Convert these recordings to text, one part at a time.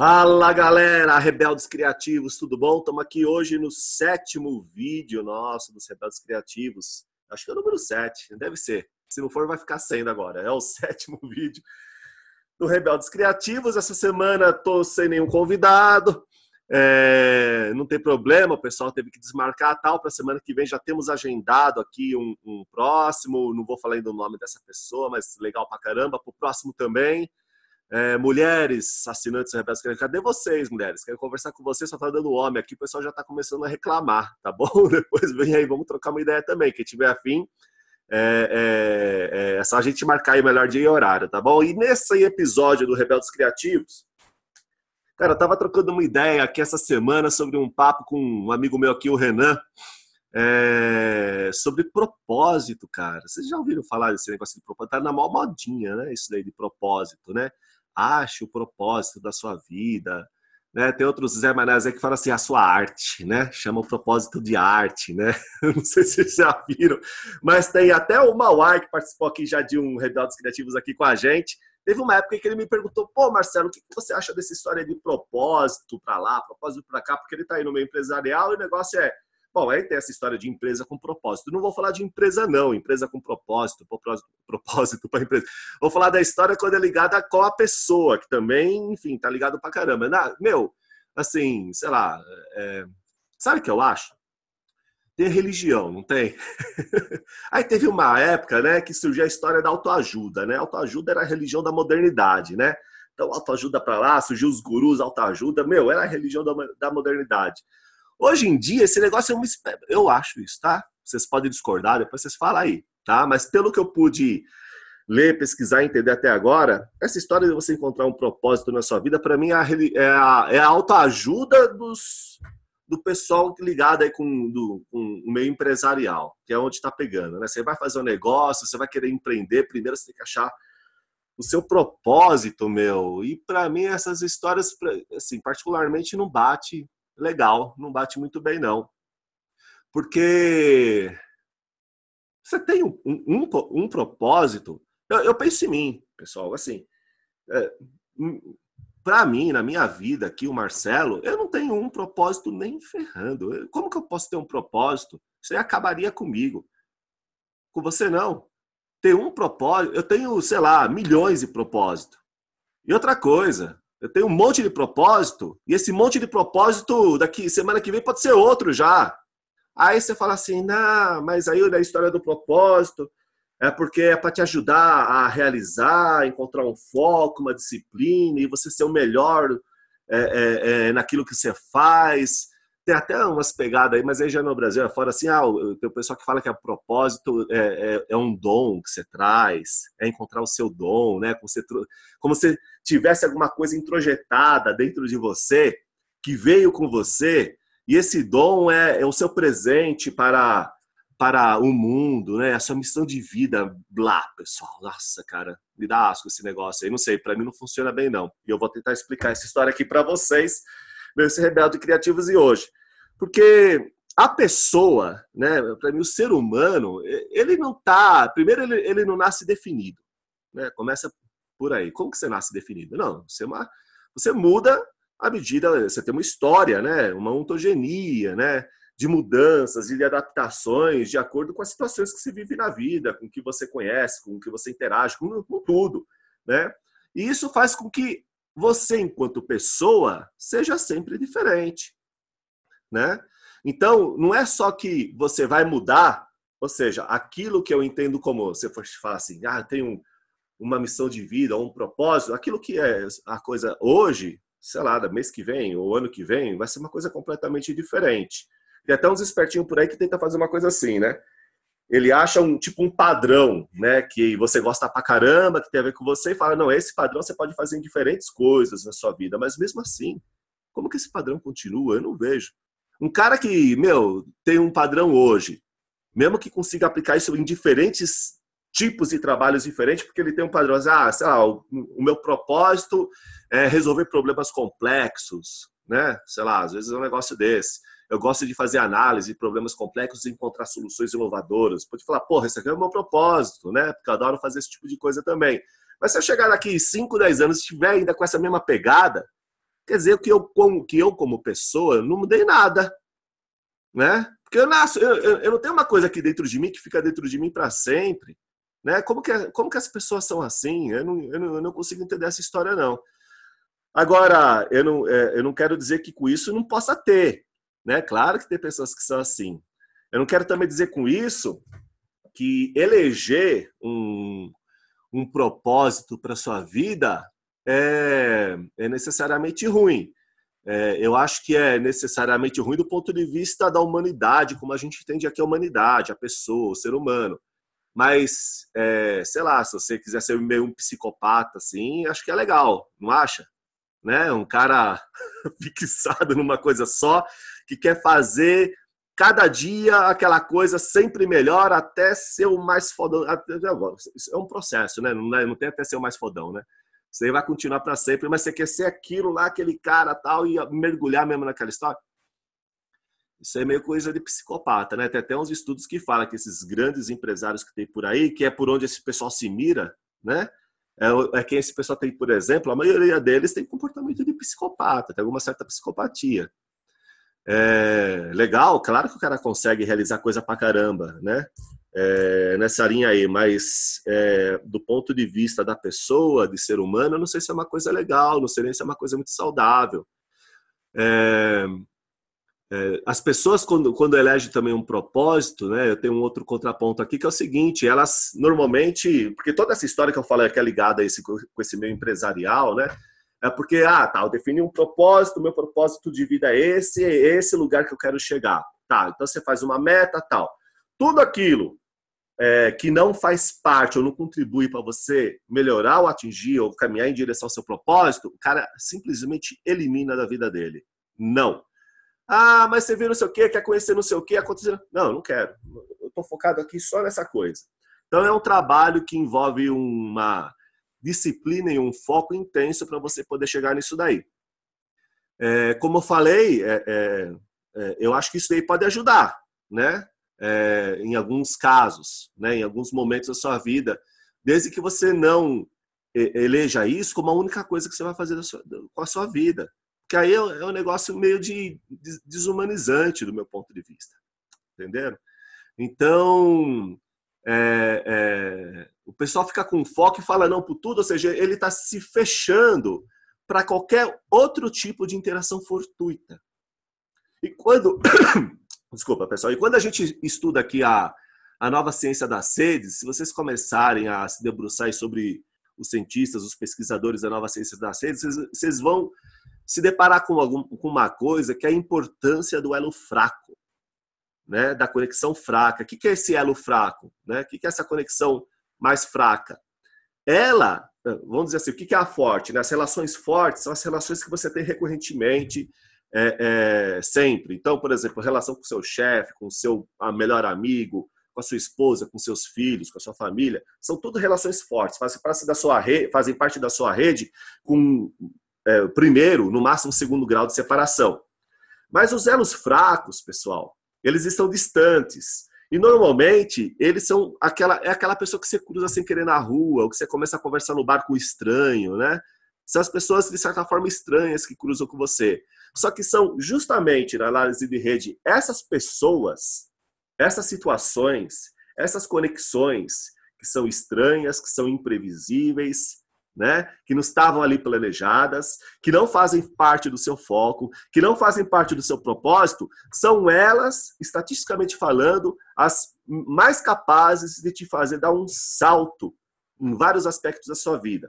Fala galera, Rebeldes Criativos, tudo bom? Estamos aqui hoje no sétimo vídeo nosso dos Rebeldes Criativos. Acho que é o número 7, deve ser. Se não for, vai ficar sendo agora. É o sétimo vídeo do Rebeldes Criativos. Essa semana estou sem nenhum convidado. É, não tem problema, o pessoal teve que desmarcar tal. Para semana que vem já temos agendado aqui um, um próximo. Não vou falar ainda o nome dessa pessoa, mas legal pra caramba. Para o próximo também. É, mulheres, assinantes rebeldes, cadê vocês, mulheres? Quero conversar com vocês, só tá dando homem aqui, o pessoal já tá começando a reclamar, tá bom? Depois vem aí, vamos trocar uma ideia também. Quem tiver afim, é, é, é só a gente marcar aí o melhor dia e horário, tá bom? E nesse episódio do Rebeldes Criativos, cara, eu tava trocando uma ideia aqui essa semana sobre um papo com um amigo meu aqui, o Renan, é, sobre propósito, cara. Vocês já ouviram falar desse negócio de propósito? Tá na maior modinha, né? Isso daí de propósito, né? Ache o propósito da sua vida. Né? Tem outros Zé Manés aí que falam assim, a sua arte, né? Chama o propósito de arte, né? Não sei se vocês já viram, mas tem até o Mauai que participou aqui já de um Rebeldes Criativos aqui com a gente. Teve uma época que ele me perguntou, pô, Marcelo, o que você acha dessa história de propósito para lá, propósito para cá? Porque ele está aí no meio empresarial e o negócio é Bom, aí tem essa história de empresa com propósito. Não vou falar de empresa, não. Empresa com propósito, propósito para empresa. Vou falar da história quando é ligada com a pessoa, que também, enfim, tá ligado pra caramba. Na, meu, assim, sei lá. É, sabe o que eu acho? Tem religião, não tem? aí teve uma época, né, que surgiu a história da autoajuda, né? Autoajuda era a religião da modernidade, né? Então, autoajuda para lá, surgiu os gurus, autoajuda. Meu, era a religião da, da modernidade. Hoje em dia, esse negócio é uma. Eu acho isso, tá? Vocês podem discordar, depois vocês falam aí, tá? Mas pelo que eu pude ler, pesquisar, entender até agora, essa história de você encontrar um propósito na sua vida, para mim, é a, é a, é a autoajuda dos, do pessoal ligado aí com, do, com o meio empresarial, que é onde está pegando. Né? Você vai fazer um negócio, você vai querer empreender, primeiro você tem que achar o seu propósito, meu. E para mim, essas histórias, assim, particularmente, não bate legal, não bate muito bem, não. Porque você tem um, um, um propósito. Eu, eu, penso em mim, pessoal, assim. É, para mim, na minha vida aqui, o Marcelo, eu não tenho um propósito nem ferrando. Como que eu posso ter um propósito? Aí acabaria comigo. Com você, não. Ter um propósito, eu tenho, sei lá, milhões de propósitos. E outra coisa, eu tenho um monte de propósito, e esse monte de propósito daqui semana que vem pode ser outro já. Aí você fala assim, não, mas aí a história do propósito é porque é para te ajudar a realizar, encontrar um foco, uma disciplina, e você ser o melhor é, é, é, naquilo que você faz tem até umas pegadas aí, mas aí já no Brasil é fora assim, ah, tem o pessoal que fala que a propósito é, é, é, um dom que você traz, é encontrar o seu dom, né? Como se, como se tivesse alguma coisa introjetada dentro de você, que veio com você, e esse dom é, é o seu presente para para o mundo, né? A sua missão de vida, blá, pessoal. Nossa, cara, me dá asco esse negócio aí. Não sei, para mim não funciona bem não. E eu vou tentar explicar essa história aqui para vocês, meus rebeldes criativos e hoje. Porque a pessoa, né, para mim, o ser humano, ele não tá. Primeiro, ele, ele não nasce definido. Né? Começa por aí. Como que você nasce definido? Não, você, é uma, você muda à medida. Você tem uma história, né? uma ontogenia, né? de mudanças, de adaptações, de acordo com as situações que se vive na vida, com o que você conhece, com o que você interage, com, com tudo. Né? E isso faz com que você, enquanto pessoa, seja sempre diferente né? Então, não é só que você vai mudar, ou seja, aquilo que eu entendo como, você falar assim, ah, tem um, uma missão de vida, um propósito, aquilo que é a coisa hoje, sei lá, da mês que vem ou ano que vem, vai ser uma coisa completamente diferente. Tem até uns espertinhos por aí que tenta fazer uma coisa assim, né? Ele acha um tipo um padrão, né, que você gosta pra caramba, que tem a ver com você e fala, não, esse padrão você pode fazer em diferentes coisas na sua vida, mas mesmo assim, como que esse padrão continua? Eu não vejo. Um cara que, meu, tem um padrão hoje, mesmo que consiga aplicar isso em diferentes tipos de trabalhos diferentes, porque ele tem um padrão, ah, sei lá, o, o meu propósito é resolver problemas complexos, né? Sei lá, às vezes é um negócio desse. Eu gosto de fazer análise de problemas complexos e encontrar soluções inovadoras. Pode falar, porra, esse aqui é o meu propósito, né? Porque eu adoro fazer esse tipo de coisa também. Mas se eu chegar daqui 5, 10 anos e estiver ainda com essa mesma pegada, quer dizer que eu, como, que eu, como pessoa, não mudei nada. Né? Porque eu nasço, eu, eu, eu não tenho uma coisa aqui dentro de mim que fica dentro de mim para sempre. Né? Como, que, como que as pessoas são assim? Eu não, eu, não, eu não consigo entender essa história, não. Agora, eu não, é, eu não quero dizer que com isso não possa ter. Né? Claro que tem pessoas que são assim. Eu não quero também dizer com isso que eleger um, um propósito para sua vida é, é necessariamente ruim. É, eu acho que é necessariamente ruim do ponto de vista da humanidade, como a gente entende aqui a humanidade, a pessoa, o ser humano. Mas, é, sei lá, se você quiser ser meio um psicopata, assim, acho que é legal, não acha? Né? Um cara fixado numa coisa só, que quer fazer cada dia aquela coisa sempre melhor até ser o mais fodão. É um processo, né? Não, é, não tem até ser o mais fodão, né? Você vai continuar para sempre, mas você quer ser aquilo lá, aquele cara tal, e mergulhar mesmo naquela história. Isso é meio coisa de psicopata, né? Tem até uns estudos que falam que esses grandes empresários que tem por aí, que é por onde esse pessoal se mira, né? É, é quem esse pessoal tem, por exemplo, a maioria deles tem comportamento de psicopata, tem alguma certa psicopatia. É, legal, claro que o cara consegue realizar coisa pra caramba, né? É, nessa linha aí, mas é, do ponto de vista da pessoa, de ser humano, eu não sei se é uma coisa legal, não sei nem se é uma coisa muito saudável. É, é, as pessoas, quando, quando elegem também um propósito, né, eu tenho um outro contraponto aqui, que é o seguinte, elas normalmente, porque toda essa história que eu falei que é ligada a esse, com esse meio empresarial, né, é porque, ah, tá, eu defini um propósito, meu propósito de vida é esse, é esse lugar que eu quero chegar. Tá, então você faz uma meta, tal. Tudo aquilo é, que não faz parte ou não contribui para você melhorar ou atingir ou caminhar em direção ao seu propósito, o cara simplesmente elimina da vida dele. Não. Ah, mas você viu não sei o quê, quer conhecer não sei o quê, aconteceu. Não, não quero. Eu estou focado aqui só nessa coisa. Então é um trabalho que envolve uma disciplina e um foco intenso para você poder chegar nisso daí. É, como eu falei, é, é, é, eu acho que isso daí pode ajudar, né? É, em alguns casos, né? Em alguns momentos da sua vida, desde que você não eleja isso como a única coisa que você vai fazer sua, com a sua vida, porque aí é um negócio meio de desumanizante do meu ponto de vista, entenderam? Então, é, é, o pessoal fica com foco e fala não por tudo, ou seja, ele está se fechando para qualquer outro tipo de interação fortuita. E quando. Desculpa, pessoal. E quando a gente estuda aqui a, a nova ciência das redes, se vocês começarem a se debruçar sobre os cientistas, os pesquisadores da nova ciência das redes, vocês, vocês vão se deparar com, algum, com uma coisa que é a importância do elo fraco né, da conexão fraca. O que é esse elo fraco? Né? O que é essa conexão mais fraca? Ela, vamos dizer assim, o que é a forte? Né? As relações fortes são as relações que você tem recorrentemente, é, é, sempre. Então, por exemplo, relação com seu chefe, com seu melhor amigo, com a sua esposa, com seus filhos, com a sua família, são tudo relações fortes, fazem parte da sua rede, fazem parte da sua rede com é, primeiro, no máximo segundo grau de separação. Mas os elos fracos, pessoal, eles estão distantes. E normalmente eles são aquela é aquela pessoa que você cruza sem querer na rua, ou que você começa a conversar no bar com um estranho, né? São as pessoas de certa forma estranhas que cruzam com você. Só que são justamente na análise de rede essas pessoas, essas situações, essas conexões que são estranhas, que são imprevisíveis, né? que não estavam ali planejadas, que não fazem parte do seu foco, que não fazem parte do seu propósito, são elas, estatisticamente falando, as mais capazes de te fazer dar um salto em vários aspectos da sua vida.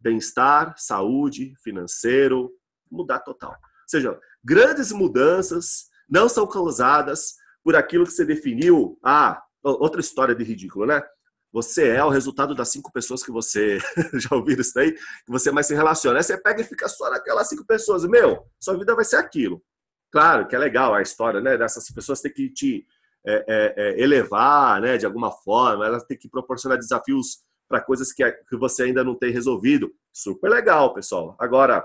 Bem-estar, saúde, financeiro, mudar total. Seja, grandes mudanças não são causadas por aquilo que você definiu. Ah, outra história de ridículo, né? Você é o resultado das cinco pessoas que você já ouviram isso daí, que você mais se relaciona. Aí você pega e fica só naquelas cinco pessoas. Meu, sua vida vai ser aquilo. Claro que é legal a história, né? Dessas pessoas ter que te é, é, é, elevar, né? De alguma forma, elas têm que proporcionar desafios para coisas que, que você ainda não tem resolvido. Super legal, pessoal. Agora,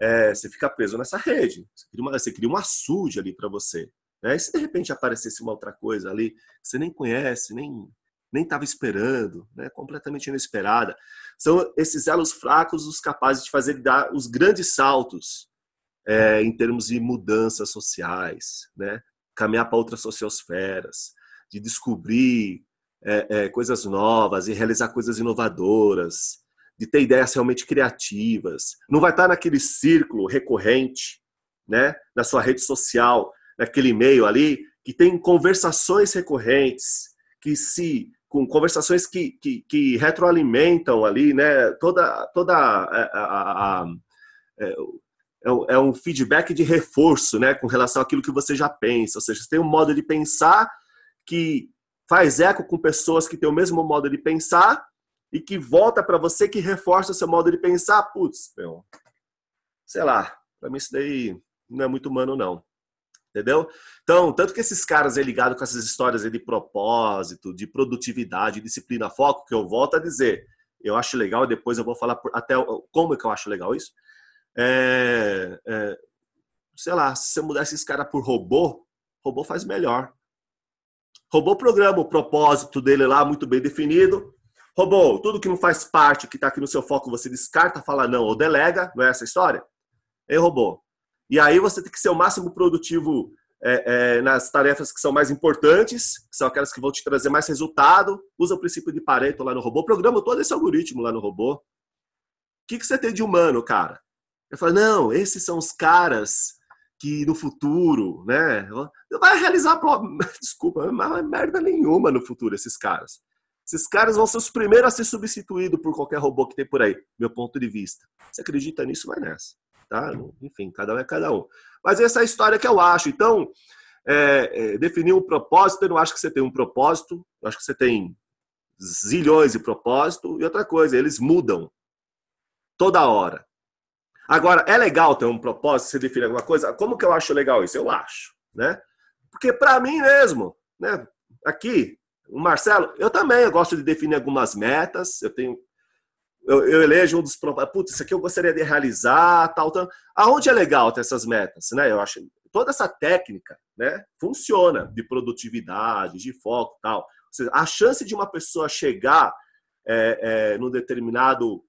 é, você fica preso nessa rede. Você cria uma, você cria um açude ali para você. Né? E se de repente aparecesse uma outra coisa ali, que você nem conhece, nem nem estava esperando, né? completamente inesperada. São esses elos fracos os capazes de fazer dar os grandes saltos é, em termos de mudanças sociais, né? caminhar para outras sociosferas, de descobrir é, é, coisas novas e realizar coisas inovadoras, de ter ideias realmente criativas. Não vai estar naquele círculo recorrente, né? na sua rede social, naquele e-mail ali, que tem conversações recorrentes, que se com conversações que, que, que retroalimentam ali, né? Toda toda a, a, a, é, é, um feedback de reforço, né? Com relação àquilo que você já pensa. Ou seja, você tem um modo de pensar que faz eco com pessoas que têm o mesmo modo de pensar e que volta para você que reforça o seu modo de pensar. Putz, meu, sei lá, para mim isso daí não é muito humano não. Entendeu? Então, tanto que esses caras aí ligados com essas histórias de propósito, de produtividade, disciplina, foco, que eu volto a dizer, eu acho legal, e depois eu vou falar por, até como é que eu acho legal isso. É, é, sei lá, se você mudar esses caras por robô, robô faz melhor. Robô programa o propósito dele lá muito bem definido. Robô, tudo que não faz parte, que está aqui no seu foco, você descarta, fala não ou delega, não é essa a história? Ei, robô, e aí você tem que ser o máximo produtivo é, é, nas tarefas que são mais importantes, que são aquelas que vão te trazer mais resultado. Usa o princípio de Pareto lá no robô. Programa todo esse algoritmo lá no robô. O que, que você tem de humano, cara? Eu falo, não, esses são os caras que no futuro, né? Vai realizar, desculpa, não é merda nenhuma no futuro, esses caras. Esses caras vão ser os primeiros a ser substituídos por qualquer robô que tem por aí, meu ponto de vista. Você acredita nisso, vai nessa tá? Enfim, cada um é cada um. Mas essa é a história que eu acho. Então, é, é, definir um propósito, eu não acho que você tem um propósito, eu acho que você tem zilhões de propósito. E outra coisa, eles mudam toda hora. Agora, é legal ter um propósito, você define alguma coisa? Como que eu acho legal isso? Eu acho, né? Porque para mim mesmo, né? Aqui, o Marcelo, eu também eu gosto de definir algumas metas, eu tenho eu, eu elejo um dos putz, isso aqui eu gostaria de realizar, tal, tal. Aonde é legal ter essas metas, né? Eu acho toda essa técnica, né, funciona de produtividade, de foco, tal. Seja, a chance de uma pessoa chegar é, é, num determinado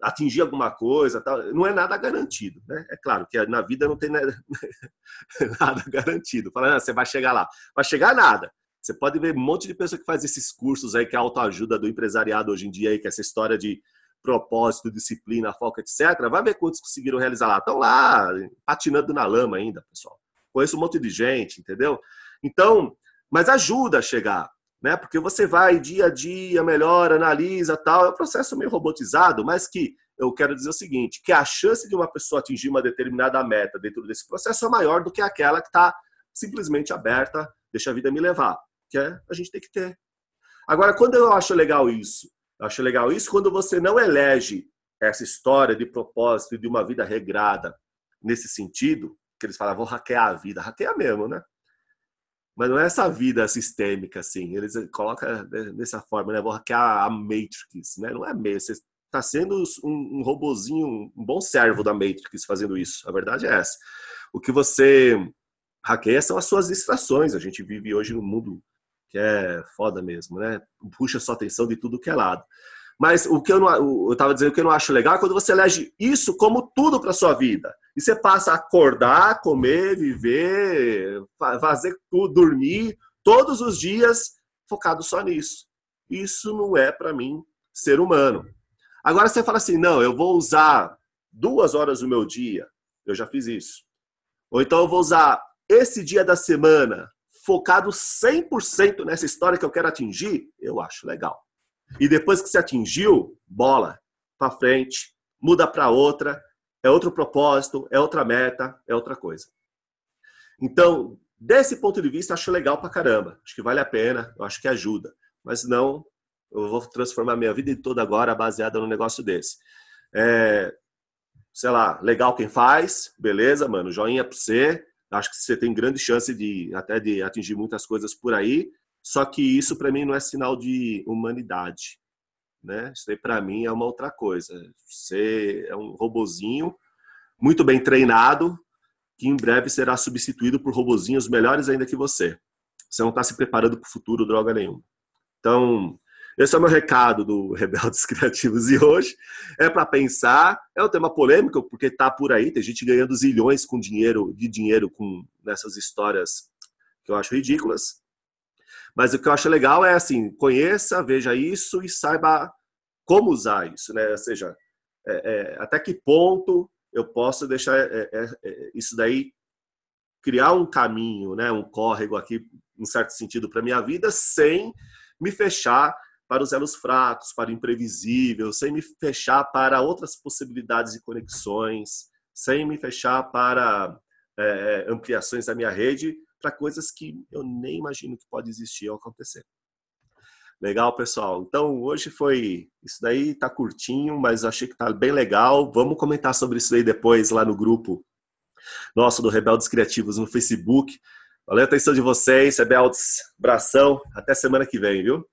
atingir alguma coisa, tal, não é nada garantido, né? É claro que na vida não tem nada, nada garantido. Fala, você vai chegar lá, vai chegar nada. Você pode ver um monte de pessoa que faz esses cursos aí que é autoajuda do empresariado hoje em dia aí, que é essa história de propósito, disciplina, foco, etc. Vai ver quantos conseguiram realizar lá. Estão lá, patinando na lama ainda, pessoal. Conheço um monte de gente, entendeu? Então, mas ajuda a chegar, né? Porque você vai dia a dia, melhora, analisa, tal. É um processo meio robotizado, mas que eu quero dizer o seguinte, que a chance de uma pessoa atingir uma determinada meta dentro desse processo é maior do que aquela que está simplesmente aberta, deixa a vida me levar, que é a gente tem que ter. Agora, quando eu acho legal isso, eu acho legal isso quando você não elege essa história de propósito de uma vida regrada nesse sentido, que eles falam, vou hackear a vida. Hackeia mesmo, né? Mas não é essa vida sistêmica, assim. Eles colocam dessa forma, né? Vou hackear a Matrix, né? Não é mesmo. Você está sendo um, um robozinho, um bom servo da Matrix fazendo isso. A verdade é essa. O que você hackeia são as suas distrações. A gente vive hoje num mundo que é foda mesmo, né? Puxa sua atenção de tudo que é lado. Mas o que eu não, eu estava dizendo que eu não acho legal é quando você elege isso como tudo para sua vida. E você passa a acordar, comer, viver, fazer tudo, dormir todos os dias focado só nisso. Isso não é para mim ser humano. Agora você fala assim, não, eu vou usar duas horas do meu dia. Eu já fiz isso. Ou então eu vou usar esse dia da semana focado 100% nessa história que eu quero atingir, eu acho legal. E depois que você atingiu, bola, para frente, muda para outra, é outro propósito, é outra meta, é outra coisa. Então, desse ponto de vista, acho legal pra caramba. Acho que vale a pena, acho que ajuda. Mas não, eu vou transformar minha vida toda agora baseada num negócio desse. É, sei lá, legal quem faz, beleza, mano, joinha pra você. Acho que você tem grande chance de até de atingir muitas coisas por aí. Só que isso para mim não é sinal de humanidade, né? Isso aí para mim é uma outra coisa. Você é um robozinho muito bem treinado que em breve será substituído por robozinhos melhores ainda que você. Você não está se preparando para o futuro droga nenhuma. Então, esse é o meu recado do Rebeldes Criativos e hoje é para pensar, é um tema polêmico porque tá por aí, tem gente ganhando zilhões com dinheiro, de dinheiro com nessas histórias que eu acho ridículas. Mas o que eu acho legal é assim, conheça, veja isso e saiba como usar isso, né? Ou seja, é, é, até que ponto eu posso deixar é, é, é isso daí criar um caminho, né? Um córrego aqui, em certo sentido, para minha vida, sem me fechar para os elos fracos, para o imprevisível, sem me fechar para outras possibilidades de conexões, sem me fechar para é, ampliações da minha rede, para coisas que eu nem imagino que pode existir ou acontecer. Legal, pessoal. Então, hoje foi. Isso daí tá curtinho, mas achei que tá bem legal. Vamos comentar sobre isso aí depois lá no grupo nosso do Rebeldes Criativos no Facebook. Valeu a atenção de vocês, Rebeldes. Abração. Até semana que vem, viu?